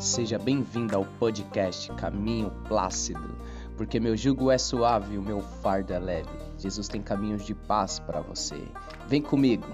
Seja bem-vindo ao podcast Caminho Plácido, porque meu jugo é suave e o meu fardo é leve. Jesus tem caminhos de paz para você. Vem comigo.